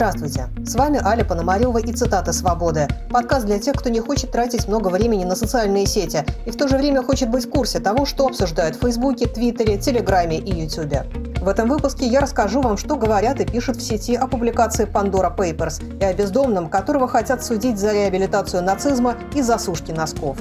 Здравствуйте! С вами Аля Пономарева и «Цитаты свободы». Подкаст для тех, кто не хочет тратить много времени на социальные сети и в то же время хочет быть в курсе того, что обсуждают в Фейсбуке, Твиттере, Телеграме и Ютубе. В этом выпуске я расскажу вам, что говорят и пишут в сети о публикации Pandora Papers и о бездомном, которого хотят судить за реабилитацию нацизма и засушки носков.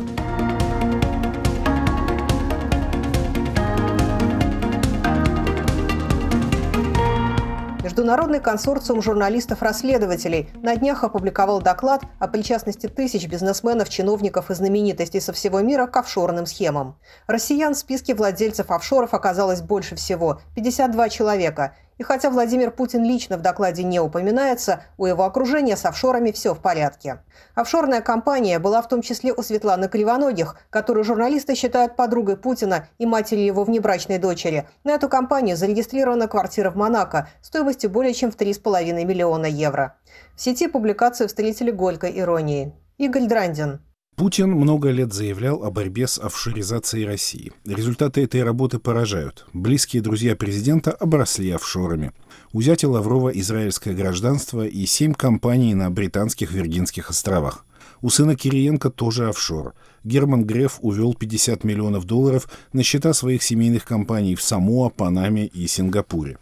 Международный консорциум журналистов-расследователей на днях опубликовал доклад о причастности тысяч бизнесменов, чиновников и знаменитостей со всего мира к офшорным схемам. Россиян в списке владельцев офшоров оказалось больше всего – 52 человека – и хотя Владимир Путин лично в докладе не упоминается, у его окружения с офшорами все в порядке. Офшорная компания была в том числе у Светланы Кривоногих, которую журналисты считают подругой Путина и матерью его внебрачной дочери. На эту компанию зарегистрирована квартира в Монако стоимостью более чем в 3,5 миллиона евро. В сети публикацию встретили горькой иронией. Игорь Драндин. Путин много лет заявлял о борьбе с офшоризацией России. Результаты этой работы поражают. Близкие друзья президента обросли офшорами. У зятя Лаврова израильское гражданство и семь компаний на британских Виргинских островах. У сына Кириенко тоже офшор. Герман Греф увел 50 миллионов долларов на счета своих семейных компаний в Самоа, Панаме и Сингапуре.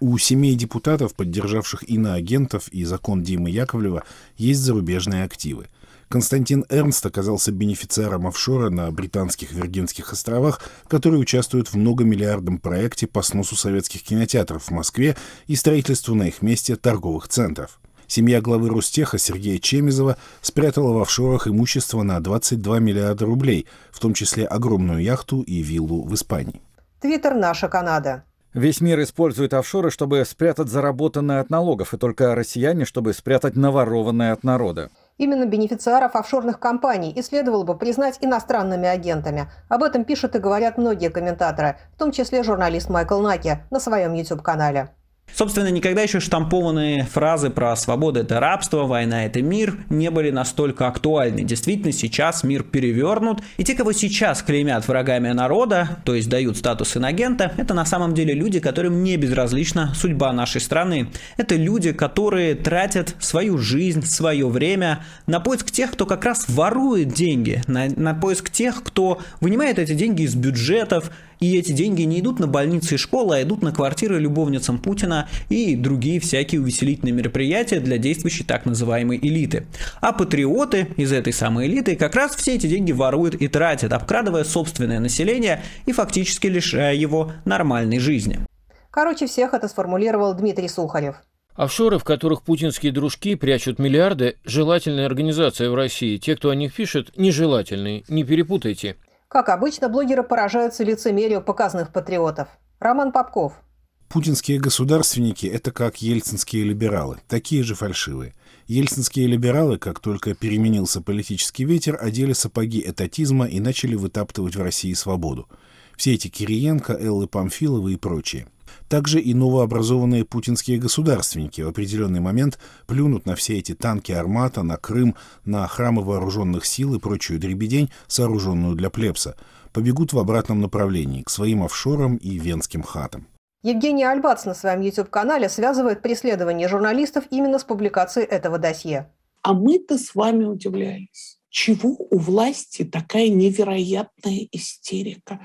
У семей депутатов, поддержавших иноагентов и закон Димы Яковлева, есть зарубежные активы – Константин Эрнст оказался бенефициаром офшора на британских Виргинских островах, который участвует в многомиллиардном проекте по сносу советских кинотеатров в Москве и строительству на их месте торговых центров. Семья главы Ростеха Сергея Чемизова спрятала в офшорах имущество на 22 миллиарда рублей, в том числе огромную яхту и виллу в Испании. Твиттер «Наша Канада». Весь мир использует офшоры, чтобы спрятать заработанное от налогов, и только россияне, чтобы спрятать наворованное от народа. Именно бенефициаров офшорных компаний и следовало бы признать иностранными агентами. Об этом пишут и говорят многие комментаторы, в том числе журналист Майкл Наки на своем YouTube-канале. Собственно, никогда еще штампованные фразы про свободу – это рабство, война – это мир не были настолько актуальны. Действительно, сейчас мир перевернут, и те, кого сейчас клеймят врагами народа, то есть дают статус инагента, это на самом деле люди, которым не безразлична судьба нашей страны. Это люди, которые тратят свою жизнь, свое время на поиск тех, кто как раз ворует деньги, на, на поиск тех, кто вынимает эти деньги из бюджетов, и эти деньги не идут на больницы и школы, а идут на квартиры любовницам Путина и другие всякие увеселительные мероприятия для действующей так называемой элиты. А патриоты из этой самой элиты как раз все эти деньги воруют и тратят, обкрадывая собственное население и фактически лишая его нормальной жизни. Короче, всех это сформулировал Дмитрий Сухарев. Офшоры, в которых путинские дружки прячут миллиарды, желательная организация в России. Те, кто о них пишет, нежелательные. Не перепутайте. Как обычно, блогеры поражаются лицемерию показных патриотов. Роман Попков. Путинские государственники – это как ельцинские либералы, такие же фальшивые. Ельцинские либералы, как только переменился политический ветер, одели сапоги этатизма и начали вытаптывать в России свободу. Все эти Кириенко, Эллы Памфиловы и прочие – также и новообразованные путинские государственники в определенный момент плюнут на все эти танки «Армата», на Крым, на храмы вооруженных сил и прочую дребедень, сооруженную для плебса, побегут в обратном направлении, к своим офшорам и венским хатам. Евгений Альбац на своем YouTube-канале связывает преследование журналистов именно с публикацией этого досье. А мы-то с вами удивлялись. Чего у власти такая невероятная истерика?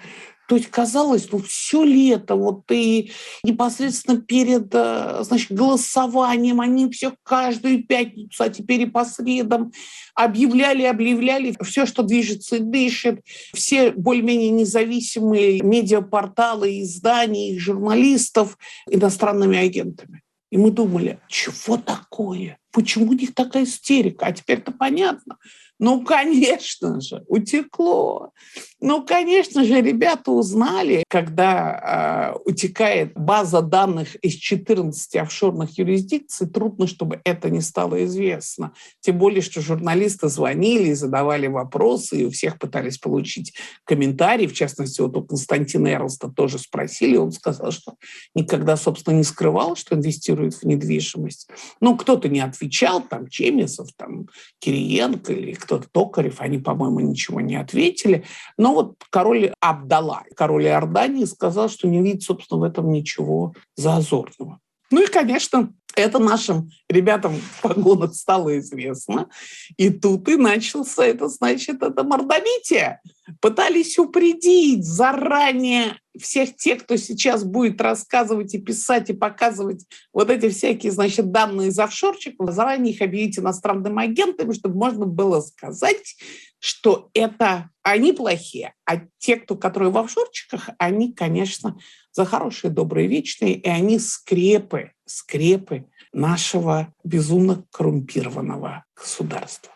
То есть казалось, ну все лето, вот и непосредственно перед э, значит, голосованием они все каждую пятницу, а теперь и по средам объявляли, объявляли все, что движется и дышит, все более-менее независимые медиапорталы, издания, журналистов иностранными агентами. И мы думали, чего такое? Почему у них такая истерика? А теперь-то понятно. Ну, конечно же, утекло. Ну, конечно же, ребята узнали, когда э, утекает база данных из 14 офшорных юрисдикций, трудно, чтобы это не стало известно. Тем более, что журналисты звонили, задавали вопросы, и у всех пытались получить комментарии. В частности, вот у Константина Эрлста тоже спросили, он сказал, что никогда, собственно, не скрывал, что инвестирует в недвижимость. Ну, кто-то не отвечал, там, Чемисов, там, Кириенко или кто кто-то Токарев, они, по-моему, ничего не ответили. Но вот король Абдала, король Иордании, сказал, что не видит, собственно, в этом ничего зазорного. Ну и, конечно, это нашим ребятам в погонах стало известно. И тут и начался это, значит, это мордобитие. Пытались упредить заранее всех тех, кто сейчас будет рассказывать и писать и показывать вот эти всякие, значит, данные из офшорчиков, заранее их объявить иностранными агентами, чтобы можно было сказать, что это они плохие, а те, кто, которые в офшорчиках, они, конечно, за хорошие, добрые, вечные, и они скрепы, скрепы нашего безумно коррумпированного государства.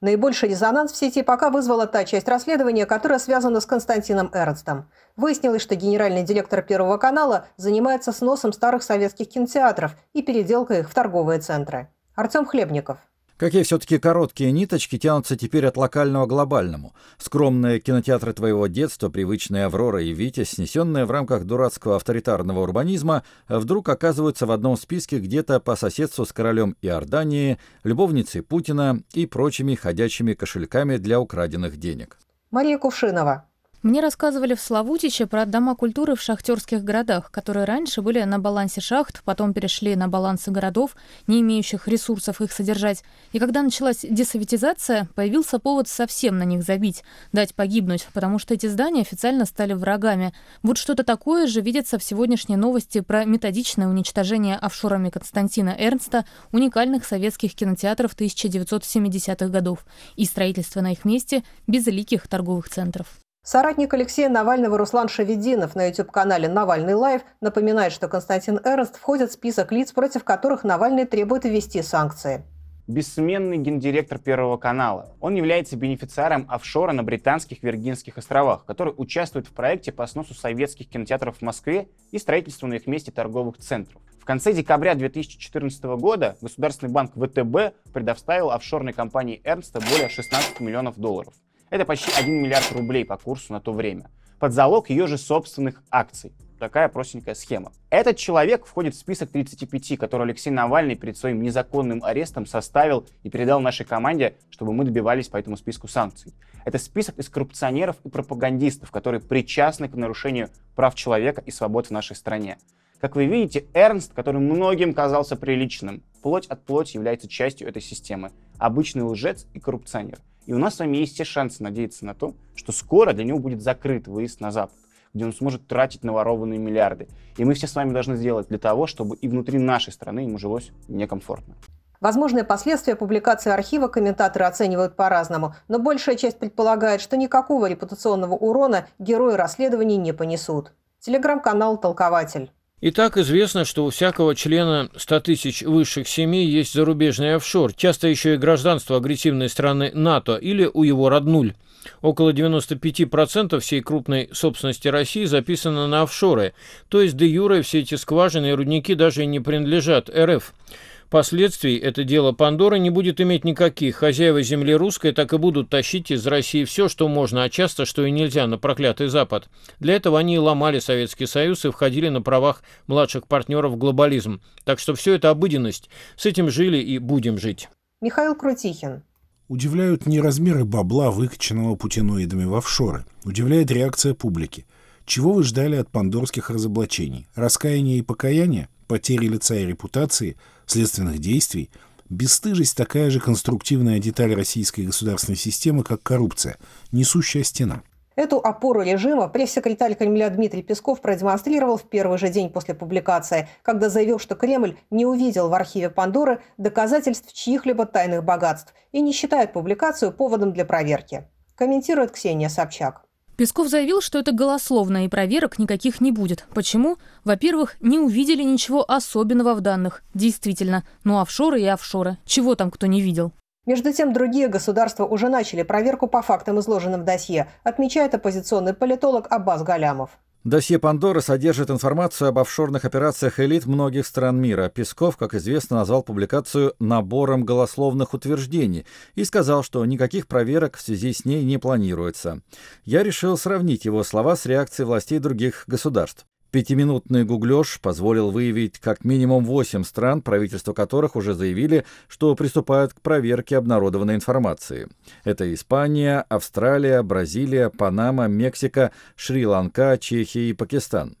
Наибольший резонанс в сети пока вызвала та часть расследования, которая связана с Константином Эрнстом. Выяснилось, что генеральный директор Первого канала занимается сносом старых советских кинотеатров и переделкой их в торговые центры. Артем Хлебников. Какие все-таки короткие ниточки тянутся теперь от локального к глобальному. Скромные кинотеатры твоего детства, привычные «Аврора» и «Витя», снесенные в рамках дурацкого авторитарного урбанизма, вдруг оказываются в одном списке где-то по соседству с королем Иордании, любовницей Путина и прочими ходячими кошельками для украденных денег. Мария Кувшинова. Мне рассказывали в Славутиче про дома культуры в шахтерских городах, которые раньше были на балансе шахт, потом перешли на балансы городов, не имеющих ресурсов их содержать. И когда началась десоветизация, появился повод совсем на них забить, дать погибнуть, потому что эти здания официально стали врагами. Вот что-то такое же видится в сегодняшней новости про методичное уничтожение офшорами Константина Эрнста уникальных советских кинотеатров 1970-х годов и строительство на их месте безликих торговых центров. Соратник Алексея Навального Руслан Шавединов на YouTube-канале «Навальный Live» напоминает, что Константин Эрнст входит в список лиц, против которых Навальный требует ввести санкции. Бессменный гендиректор Первого канала. Он является бенефициаром офшора на Британских Виргинских островах, который участвует в проекте по сносу советских кинотеатров в Москве и строительству на их месте торговых центров. В конце декабря 2014 года Государственный банк ВТБ предоставил офшорной компании Эрнста более 16 миллионов долларов. Это почти 1 миллиард рублей по курсу на то время. Под залог ее же собственных акций. Такая простенькая схема. Этот человек входит в список 35, который Алексей Навальный перед своим незаконным арестом составил и передал нашей команде, чтобы мы добивались по этому списку санкций. Это список из коррупционеров и пропагандистов, которые причастны к нарушению прав человека и свобод в нашей стране. Как вы видите, Эрнст, который многим казался приличным, плоть от плоти является частью этой системы. Обычный лжец и коррупционер. И у нас с вами есть все шансы надеяться на то, что скоро для него будет закрыт выезд на Запад, где он сможет тратить наворованные миллиарды. И мы все с вами должны сделать для того, чтобы и внутри нашей страны ему жилось некомфортно. Возможные последствия публикации архива комментаторы оценивают по-разному, но большая часть предполагает, что никакого репутационного урона герои расследований не понесут. Телеграм-канал «Толкователь». И так известно, что у всякого члена 100 тысяч высших семей есть зарубежный офшор, часто еще и гражданство агрессивной страны НАТО или у его роднуль. Около 95% всей крупной собственности России записано на офшоры, то есть де юре все эти скважины и рудники даже и не принадлежат РФ. Последствий это дело Пандоры не будет иметь никаких. Хозяева земли русской так и будут тащить из России все, что можно, а часто, что и нельзя, на проклятый Запад. Для этого они и ломали Советский Союз и входили на правах младших партнеров в глобализм. Так что все это обыденность. С этим жили и будем жить. Михаил Крутихин. Удивляют не размеры бабла, выкачанного путиноидами в офшоры. Удивляет реакция публики. Чего вы ждали от пандорских разоблачений? Раскаяние и покаяние? Потери лица и репутации – следственных действий, бесстыжесть такая же конструктивная деталь российской государственной системы, как коррупция, несущая стена. Эту опору режима пресс-секретарь Кремля Дмитрий Песков продемонстрировал в первый же день после публикации, когда заявил, что Кремль не увидел в архиве Пандоры доказательств чьих-либо тайных богатств и не считает публикацию поводом для проверки. Комментирует Ксения Собчак. Песков заявил, что это голословно и проверок никаких не будет. Почему? Во-первых, не увидели ничего особенного в данных. Действительно, ну офшоры и офшоры. Чего там кто не видел? Между тем, другие государства уже начали проверку по фактам, изложенным в досье, отмечает оппозиционный политолог Аббас Галямов. Досье Пандоры содержит информацию об офшорных операциях элит многих стран мира. Песков, как известно, назвал публикацию «набором голословных утверждений» и сказал, что никаких проверок в связи с ней не планируется. Я решил сравнить его слова с реакцией властей других государств. Пятиминутный гуглеж позволил выявить как минимум восемь стран, правительства которых уже заявили, что приступают к проверке обнародованной информации. Это Испания, Австралия, Бразилия, Панама, Мексика, Шри-Ланка, Чехия и Пакистан.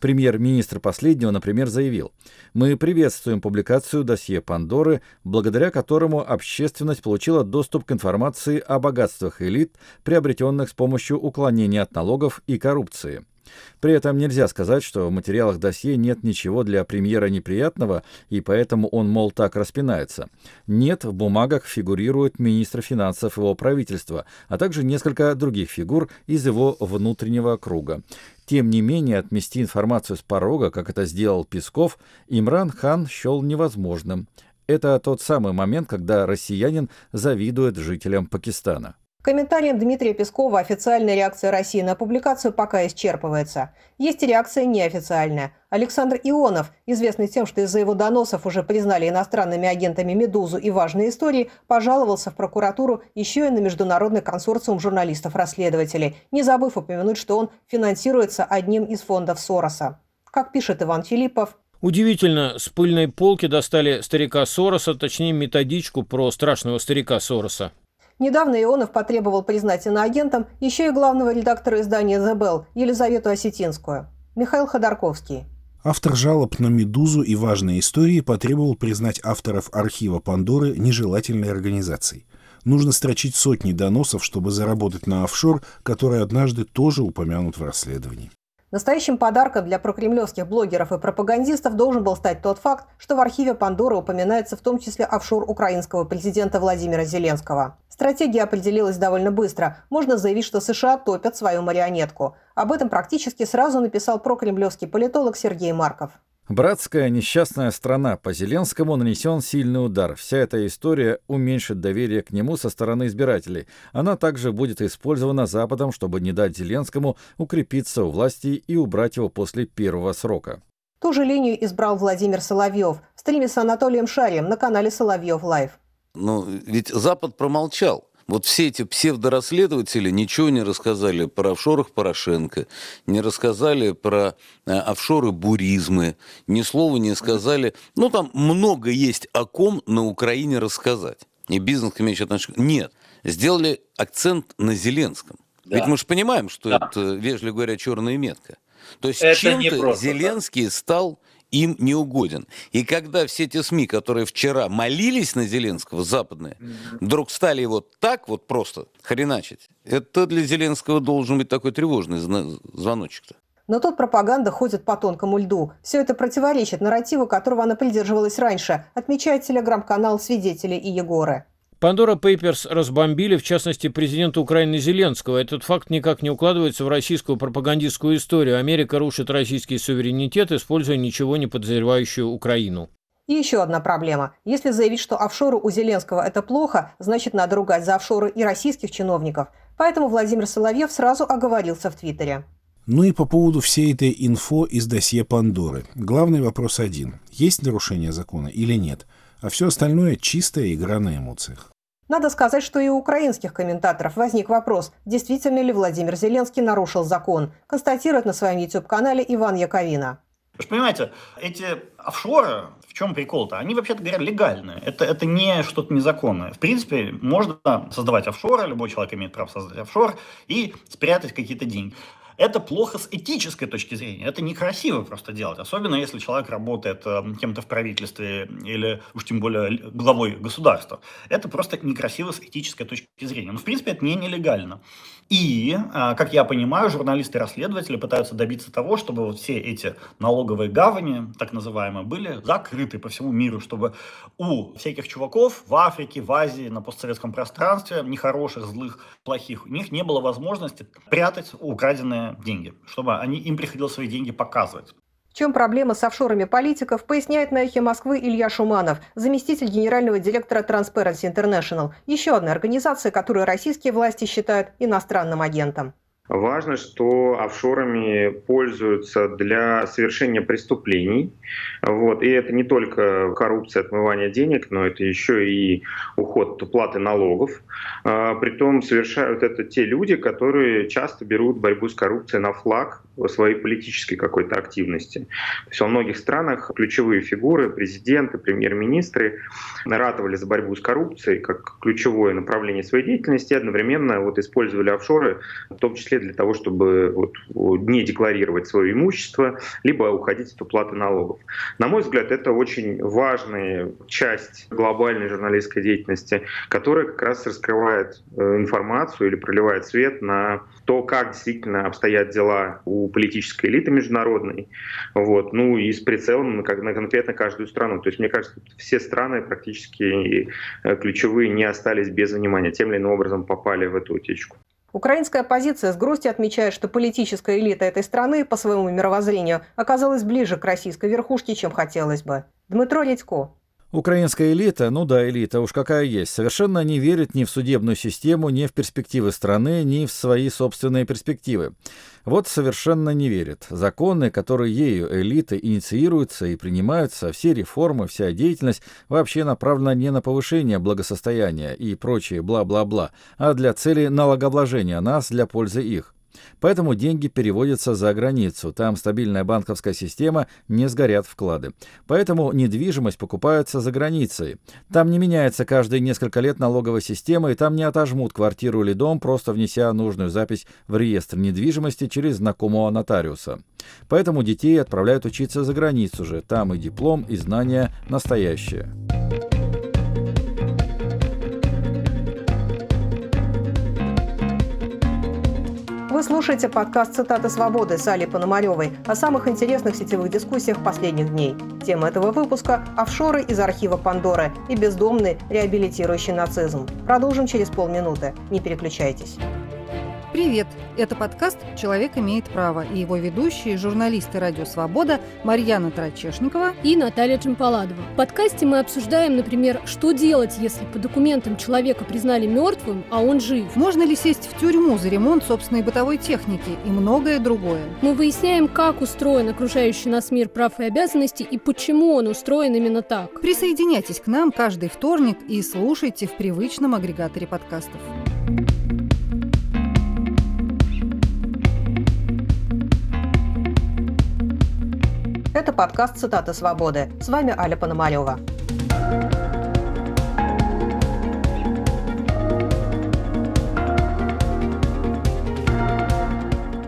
Премьер-министр последнего, например, заявил, «Мы приветствуем публикацию досье Пандоры, благодаря которому общественность получила доступ к информации о богатствах элит, приобретенных с помощью уклонения от налогов и коррупции». При этом нельзя сказать, что в материалах досье нет ничего для премьера неприятного, и поэтому он, мол, так распинается. Нет, в бумагах фигурирует министр финансов его правительства, а также несколько других фигур из его внутреннего круга. Тем не менее, отмести информацию с порога, как это сделал Песков, Имран Хан счел невозможным. Это тот самый момент, когда россиянин завидует жителям Пакистана. Комментарием Дмитрия Пескова официальная реакция России на публикацию пока исчерпывается. Есть и реакция неофициальная. Александр Ионов, известный тем, что из-за его доносов уже признали иностранными агентами «Медузу» и важные истории, пожаловался в прокуратуру еще и на международный консорциум журналистов-расследователей, не забыв упомянуть, что он финансируется одним из фондов Сороса. Как пишет Иван Филиппов, Удивительно, с пыльной полки достали старика Сороса, точнее методичку про страшного старика Сороса. Недавно Ионов потребовал признать иноагентом еще и главного редактора издания «The Bell» Елизавету Осетинскую. Михаил Ходорковский. Автор жалоб на «Медузу» и важные истории потребовал признать авторов архива Пандоры нежелательной организацией. Нужно строчить сотни доносов, чтобы заработать на офшор, который однажды тоже упомянут в расследовании. Настоящим подарком для прокремлевских блогеров и пропагандистов должен был стать тот факт, что в архиве Пандоры упоминается в том числе офшор украинского президента Владимира Зеленского. Стратегия определилась довольно быстро. Можно заявить, что США топят свою марионетку. Об этом практически сразу написал прокремлевский политолог Сергей Марков. Братская несчастная страна. По Зеленскому нанесен сильный удар. Вся эта история уменьшит доверие к нему со стороны избирателей. Она также будет использована Западом, чтобы не дать Зеленскому укрепиться у власти и убрать его после первого срока. Ту же линию избрал Владимир Соловьев в стриме с Анатолием Шарием на канале Соловьев Лайв. Но ведь Запад промолчал. Вот все эти псевдорасследователи ничего не рассказали про офшорах Порошенко, не рассказали про э, офшоры буризмы, ни слова не сказали. Ну, там много есть о ком на Украине рассказать. И бизнес имеющий отношение. Нет, сделали акцент на Зеленском. Да. Ведь мы же понимаем, что да. это, вежливо говоря, черная метка. То есть чем-то Зеленский да. стал им не угоден. И когда все те СМИ, которые вчера молились на Зеленского, западные, вдруг стали его так вот просто хреначить, это для Зеленского должен быть такой тревожный звоночек-то. Но тут пропаганда ходит по тонкому льду. Все это противоречит нарративу, которого она придерживалась раньше, отмечает телеграм-канал «Свидетели» и «Егоры». Пандора Пейперс разбомбили, в частности, президента Украины Зеленского. Этот факт никак не укладывается в российскую пропагандистскую историю. Америка рушит российский суверенитет, используя ничего не подозревающую Украину. И еще одна проблема. Если заявить, что офшоры у Зеленского – это плохо, значит, надо ругать за офшоры и российских чиновников. Поэтому Владимир Соловьев сразу оговорился в Твиттере. Ну и по поводу всей этой инфо из досье Пандоры. Главный вопрос один. Есть нарушение закона или нет? А все остальное – чистая игра на эмоциях. Надо сказать, что и у украинских комментаторов возник вопрос, действительно ли Владимир Зеленский нарушил закон, констатирует на своем YouTube-канале Иван Яковина. Вы же понимаете, эти офшоры, в чем прикол-то, они, вообще-то говоря, легальные. Это, это не что-то незаконное. В принципе, можно создавать офшоры, любой человек имеет право создать офшор и спрятать какие-то деньги. Это плохо с этической точки зрения. Это некрасиво просто делать. Особенно если человек работает э, кем-то в правительстве или уж тем более главой государства. Это просто некрасиво с этической точки зрения. Но в принципе это не нелегально. И, э, как я понимаю, журналисты-расследователи пытаются добиться того, чтобы вот все эти налоговые гавани, так называемые, были закрыты по всему миру, чтобы у всяких чуваков в Африке, в Азии, на постсоветском пространстве, нехороших, злых, плохих, у них не было возможности прятать украденные деньги, чтобы они, им приходилось свои деньги показывать. В чем проблема с офшорами политиков, поясняет на эхе Москвы Илья Шуманов, заместитель генерального директора Transparency International, еще одна организация, которую российские власти считают иностранным агентом. Важно, что офшорами пользуются для совершения преступлений. Вот. И это не только коррупция, отмывание денег, но это еще и уход от уплаты налогов. А, притом совершают это те люди, которые часто берут борьбу с коррупцией на флаг своей политической какой-то активности. То есть во многих странах ключевые фигуры, президенты, премьер-министры ратовали за борьбу с коррупцией как ключевое направление своей деятельности, одновременно вот использовали офшоры, в том числе для того, чтобы вот, не декларировать свое имущество, либо уходить от уплаты налогов. На мой взгляд, это очень важная часть глобальной журналистской деятельности, которая как раз раскрывает э, информацию или проливает свет на то, как действительно обстоят дела у политической элиты международной, вот, ну и с прицелом на, на конкретно каждую страну. То есть, мне кажется, все страны практически э, ключевые не остались без внимания, тем или иным образом попали в эту утечку. Украинская оппозиция с грустью отмечает, что политическая элита этой страны по своему мировоззрению оказалась ближе к российской верхушке, чем хотелось бы. Дмитро Редько, Украинская элита, ну да, элита, уж какая есть, совершенно не верит ни в судебную систему, ни в перспективы страны, ни в свои собственные перспективы. Вот совершенно не верит. Законы, которые ею элиты инициируются и принимаются, все реформы, вся деятельность вообще направлена не на повышение благосостояния и прочее бла-бла-бла, а для цели налогообложения нас для пользы их. Поэтому деньги переводятся за границу. Там стабильная банковская система, не сгорят вклады. Поэтому недвижимость покупается за границей. Там не меняется каждые несколько лет налоговая система, и там не отожмут квартиру или дом, просто внеся нужную запись в реестр недвижимости через знакомого нотариуса. Поэтому детей отправляют учиться за границу же. Там и диплом, и знания настоящие. Вы слушаете подкаст «Цитаты свободы» с Али Пономаревой о самых интересных сетевых дискуссиях последних дней. Тема этого выпуска – офшоры из архива Пандоры и бездомный реабилитирующий нацизм. Продолжим через полминуты. Не переключайтесь. Привет! Это подкаст «Человек имеет право» и его ведущие, журналисты «Радио Свобода» Марьяна Трачешникова и Наталья Джампаладова. В подкасте мы обсуждаем, например, что делать, если по документам человека признали мертвым, а он жив. Можно ли сесть в тюрьму за ремонт собственной бытовой техники и многое другое. Мы выясняем, как устроен окружающий нас мир прав и обязанностей и почему он устроен именно так. Присоединяйтесь к нам каждый вторник и слушайте в привычном агрегаторе подкастов. Это подкаст «Цитаты свободы». С вами Аля Пономарева.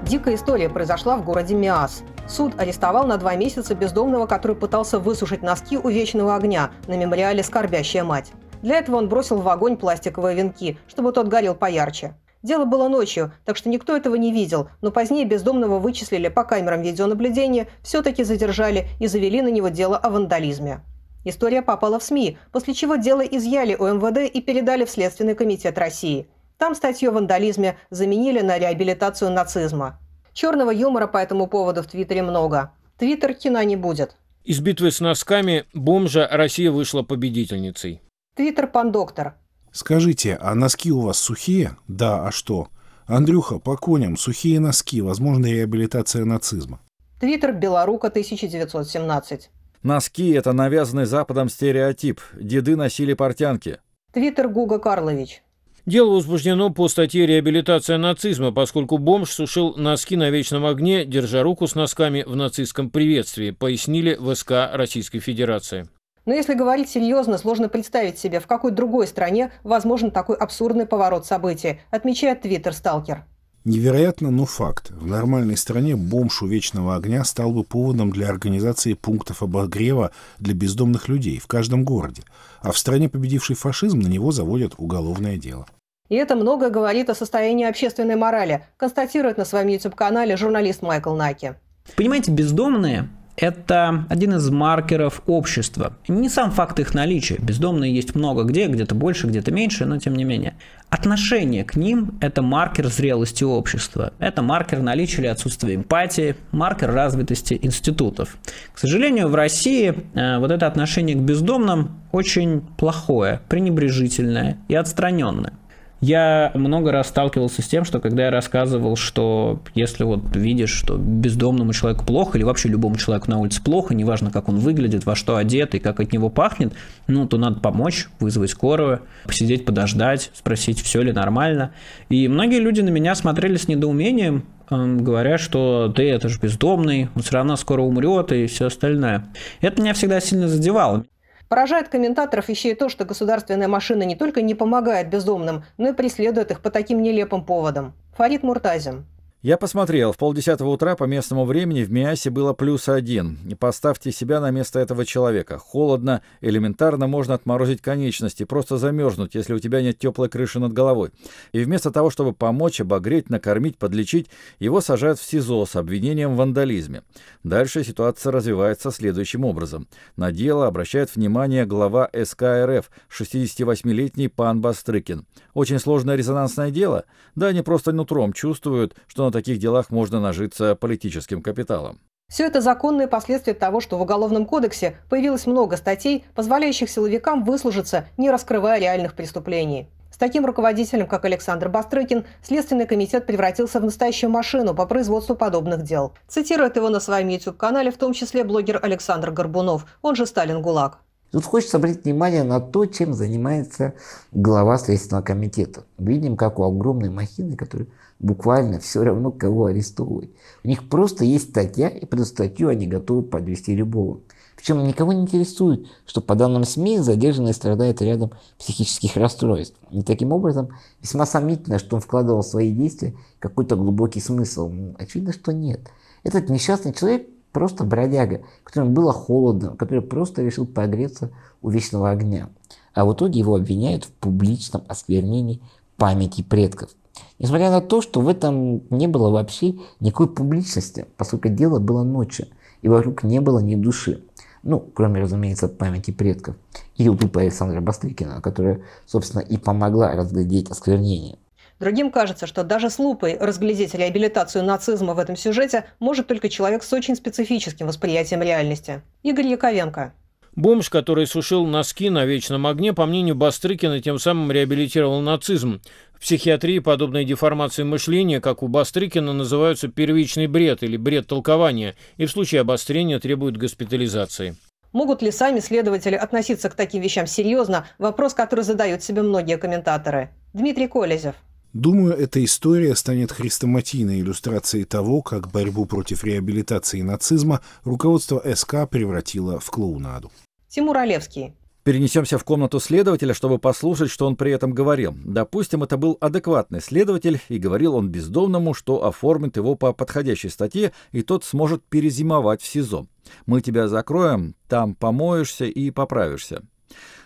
Дикая история произошла в городе Миас. Суд арестовал на два месяца бездомного, который пытался высушить носки у вечного огня на мемориале «Скорбящая мать». Для этого он бросил в огонь пластиковые венки, чтобы тот горел поярче. Дело было ночью, так что никто этого не видел, но позднее бездомного вычислили по камерам видеонаблюдения, все-таки задержали и завели на него дело о вандализме. История попала в СМИ, после чего дело изъяли у МВД и передали в Следственный комитет России. Там статью о вандализме заменили на реабилитацию нацизма. Черного юмора по этому поводу в Твиттере много. Твиттер кино не будет. Из битвы с носками бомжа Россия вышла победительницей. Твиттер пан-доктор. Скажите, а носки у вас сухие? Да, а что? Андрюха, по коням, сухие носки, возможно, реабилитация нацизма. Твиттер Белорука 1917. Носки – это навязанный Западом стереотип. Деды носили портянки. Твиттер Гуга Карлович. Дело возбуждено по статье «Реабилитация нацизма», поскольку бомж сушил носки на вечном огне, держа руку с носками в нацистском приветствии, пояснили в СК Российской Федерации. Но если говорить серьезно, сложно представить себе, в какой другой стране возможен такой абсурдный поворот событий, отмечает Твиттер-сталкер. Невероятно, но факт. В нормальной стране бомж у вечного огня стал бы поводом для организации пунктов обогрева для бездомных людей в каждом городе. А в стране, победившей фашизм, на него заводят уголовное дело. И это многое говорит о состоянии общественной морали, констатирует на своем YouTube-канале журналист Майкл Наки. Понимаете, бездомные это один из маркеров общества. Не сам факт их наличия. Бездомные есть много где, где-то больше, где-то меньше, но тем не менее. Отношение к ним – это маркер зрелости общества. Это маркер наличия или отсутствия эмпатии, маркер развитости институтов. К сожалению, в России э, вот это отношение к бездомным очень плохое, пренебрежительное и отстраненное. Я много раз сталкивался с тем, что когда я рассказывал, что если вот видишь, что бездомному человеку плохо, или вообще любому человеку на улице плохо, неважно, как он выглядит, во что одет и как от него пахнет, ну, то надо помочь, вызвать скорую, посидеть, подождать, спросить, все ли нормально. И многие люди на меня смотрели с недоумением, эм, говоря, что ты это же бездомный, он все равно скоро умрет и все остальное. Это меня всегда сильно задевало. Поражает комментаторов еще и то, что государственная машина не только не помогает бездомным, но и преследует их по таким нелепым поводам. Фарид Муртазин. Я посмотрел, в полдесятого утра по местному времени в Миасе было плюс один. Поставьте себя на место этого человека. Холодно, элементарно можно отморозить конечности, просто замерзнуть, если у тебя нет теплой крыши над головой. И вместо того, чтобы помочь, обогреть, накормить, подлечить, его сажают в СИЗО с обвинением в вандализме. Дальше ситуация развивается следующим образом. На дело обращает внимание глава СК РФ, 68-летний пан Бастрыкин. Очень сложное резонансное дело? Да, они просто нутром чувствуют, что на таких делах можно нажиться политическим капиталом. Все это законные последствия того, что в Уголовном кодексе появилось много статей, позволяющих силовикам выслужиться, не раскрывая реальных преступлений. С таким руководителем, как Александр Бастрыкин, Следственный комитет превратился в настоящую машину по производству подобных дел. Цитирует его на своем YouTube-канале в том числе блогер Александр Горбунов, он же Сталин ГУЛАГ. Тут хочется обратить внимание на то, чем занимается глава Следственного комитета. Видим, как у огромной махины, которая буквально все равно кого арестовывать. У них просто есть статья, и под статью они готовы подвести любого. Причем никого не интересует, что по данным СМИ задержанный страдает рядом психических расстройств. И таким образом весьма сомнительно, что он вкладывал в свои действия какой-то глубокий смысл. Очевидно, что нет. Этот несчастный человек просто бродяга, которому было холодно, который просто решил погреться у вечного огня. А в итоге его обвиняют в публичном осквернении памяти предков. Несмотря на то, что в этом не было вообще никакой публичности, поскольку дело было ночью, и вокруг не было ни души. Ну, кроме, разумеется, памяти предков. И тупа Александра Бастрыкина, которая, собственно, и помогла разглядеть осквернение. Другим кажется, что даже с лупой разглядеть реабилитацию нацизма в этом сюжете может только человек с очень специфическим восприятием реальности. Игорь Яковенко. Бомж, который сушил носки на вечном огне, по мнению Бастрыкина, тем самым реабилитировал нацизм. В психиатрии подобные деформации мышления, как у Бастрыкина, называются первичный бред или бред толкования, и в случае обострения требуют госпитализации. Могут ли сами следователи относиться к таким вещам серьезно? Вопрос, который задают себе многие комментаторы. Дмитрий Колезев. Думаю, эта история станет хрестоматийной иллюстрацией того, как борьбу против реабилитации нацизма руководство СК превратило в клоунаду. Тимур Олевский. Перенесемся в комнату следователя, чтобы послушать, что он при этом говорил. Допустим, это был адекватный следователь, и говорил он бездомному, что оформит его по подходящей статье, и тот сможет перезимовать в СИЗО. Мы тебя закроем, там помоешься и поправишься.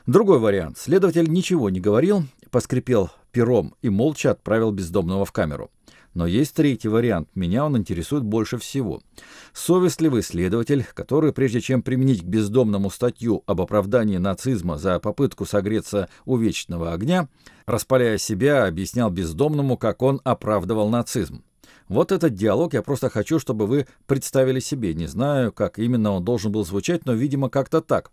Другой вариант. Следователь ничего не говорил, поскрипел пером и молча отправил бездомного в камеру. Но есть третий вариант. Меня он интересует больше всего. Совестливый следователь, который, прежде чем применить к бездомному статью об оправдании нацизма за попытку согреться у вечного огня, распаляя себя, объяснял бездомному, как он оправдывал нацизм. Вот этот диалог я просто хочу, чтобы вы представили себе. Не знаю, как именно он должен был звучать, но, видимо, как-то так.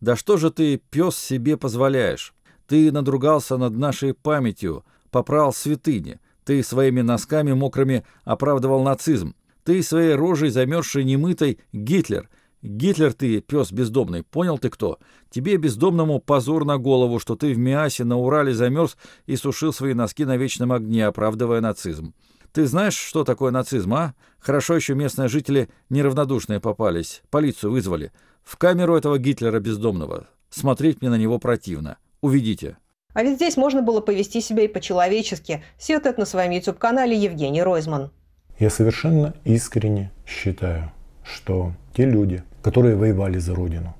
«Да что же ты, пес, себе позволяешь? Ты надругался над нашей памятью, попрал святыни. Ты своими носками мокрыми оправдывал нацизм. Ты своей рожей замерзшей немытой Гитлер. Гитлер ты, пес бездомный, понял ты кто? Тебе, бездомному, позор на голову, что ты в Миасе на Урале замерз и сушил свои носки на вечном огне, оправдывая нацизм. Ты знаешь, что такое нацизм, а? Хорошо еще местные жители неравнодушные попались, полицию вызвали. В камеру этого Гитлера бездомного. Смотреть мне на него противно. Увидите. А ведь здесь можно было повести себя и по-человечески, сетует на своем YouTube-канале Евгений Ройзман. Я совершенно искренне считаю, что те люди, которые воевали за Родину,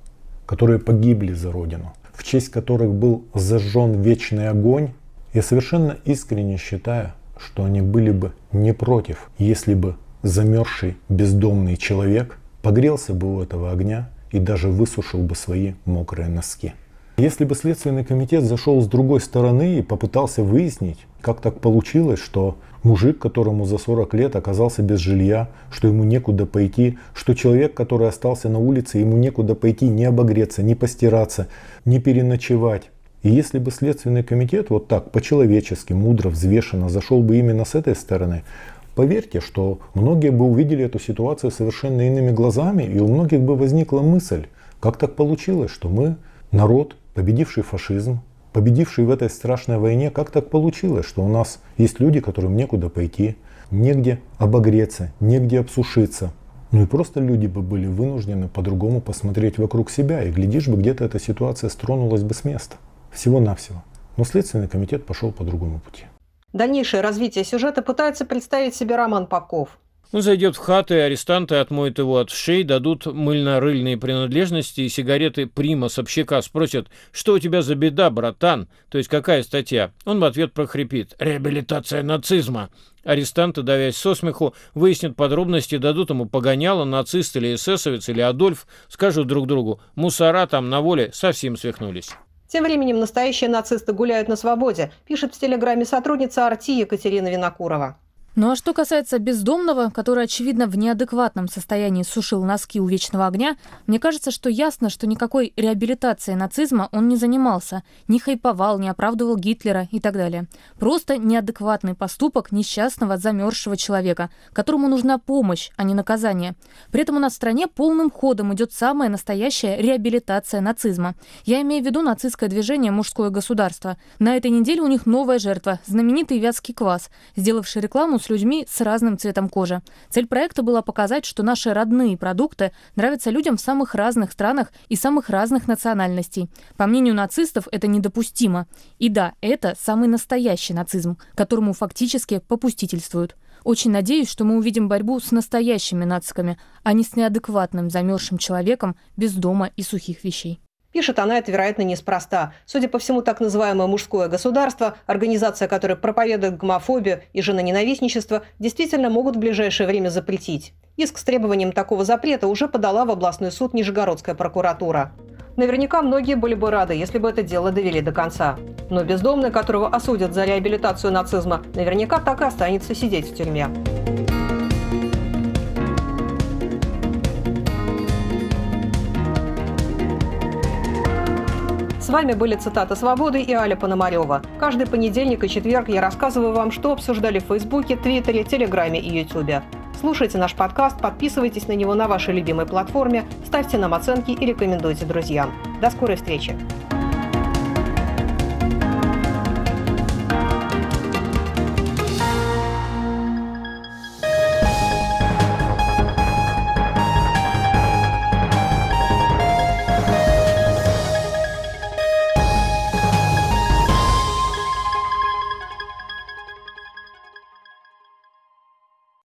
которые погибли за Родину, в честь которых был зажжен вечный огонь, я совершенно искренне считаю, что они были бы не против, если бы замерзший бездомный человек погрелся бы у этого огня и даже высушил бы свои мокрые носки. Если бы Следственный комитет зашел с другой стороны и попытался выяснить, как так получилось, что мужик, которому за 40 лет оказался без жилья, что ему некуда пойти, что человек, который остался на улице, ему некуда пойти не обогреться, не постираться, не переночевать. И если бы Следственный комитет вот так по-человечески, мудро, взвешенно зашел бы именно с этой стороны, поверьте, что многие бы увидели эту ситуацию совершенно иными глазами, и у многих бы возникла мысль, как так получилось, что мы, народ, победивший фашизм, победивший в этой страшной войне, как так получилось, что у нас есть люди, которым некуда пойти, негде обогреться, негде обсушиться. Ну и просто люди бы были вынуждены по-другому посмотреть вокруг себя, и глядишь бы, где-то эта ситуация стронулась бы с места. Всего-навсего. Но Следственный комитет пошел по другому пути. Дальнейшее развитие сюжета пытается представить себе Роман Попков. Он зайдет в хату, и арестанты отмоют его от шеи, дадут мыльно-рыльные принадлежности и сигареты прима с общака. Спросят, что у тебя за беда, братан? То есть какая статья? Он в ответ прохрипит. Реабилитация нацизма. Арестанты, давясь со смеху, выяснят подробности, дадут ему погоняло, нацист или эсэсовец или Адольф, скажут друг другу, мусора там на воле совсем свихнулись. Тем временем настоящие нацисты гуляют на свободе, пишет в телеграме сотрудница Арти Екатерина Винокурова. Ну а что касается бездомного, который, очевидно, в неадекватном состоянии сушил носки у вечного огня, мне кажется, что ясно, что никакой реабилитацией нацизма он не занимался, не хайповал, не оправдывал Гитлера и так далее. Просто неадекватный поступок несчастного замерзшего человека, которому нужна помощь, а не наказание. При этом у нас в стране полным ходом идет самая настоящая реабилитация нацизма. Я имею в виду нацистское движение «Мужское государство». На этой неделе у них новая жертва – знаменитый вятский квас, сделавший рекламу с людьми с разным цветом кожи. Цель проекта была показать, что наши родные продукты нравятся людям в самых разных странах и самых разных национальностей. По мнению нацистов, это недопустимо. И да, это самый настоящий нацизм, которому фактически попустительствуют. Очень надеюсь, что мы увидим борьбу с настоящими нациками, а не с неадекватным замерзшим человеком без дома и сухих вещей. Пишет она это, вероятно, неспроста. Судя по всему, так называемое «мужское государство», организация, которая проповедует гомофобию и женоненавистничество, действительно могут в ближайшее время запретить. Иск с требованием такого запрета уже подала в областной суд Нижегородская прокуратура. Наверняка многие были бы рады, если бы это дело довели до конца. Но бездомный, которого осудят за реабилитацию нацизма, наверняка так и останется сидеть в тюрьме. Вами были цитаты «Свободы» и Аля Пономарева. Каждый понедельник и четверг я рассказываю вам, что обсуждали в Фейсбуке, Твиттере, Телеграме и Ютубе. Слушайте наш подкаст, подписывайтесь на него на вашей любимой платформе, ставьте нам оценки и рекомендуйте друзьям. До скорой встречи!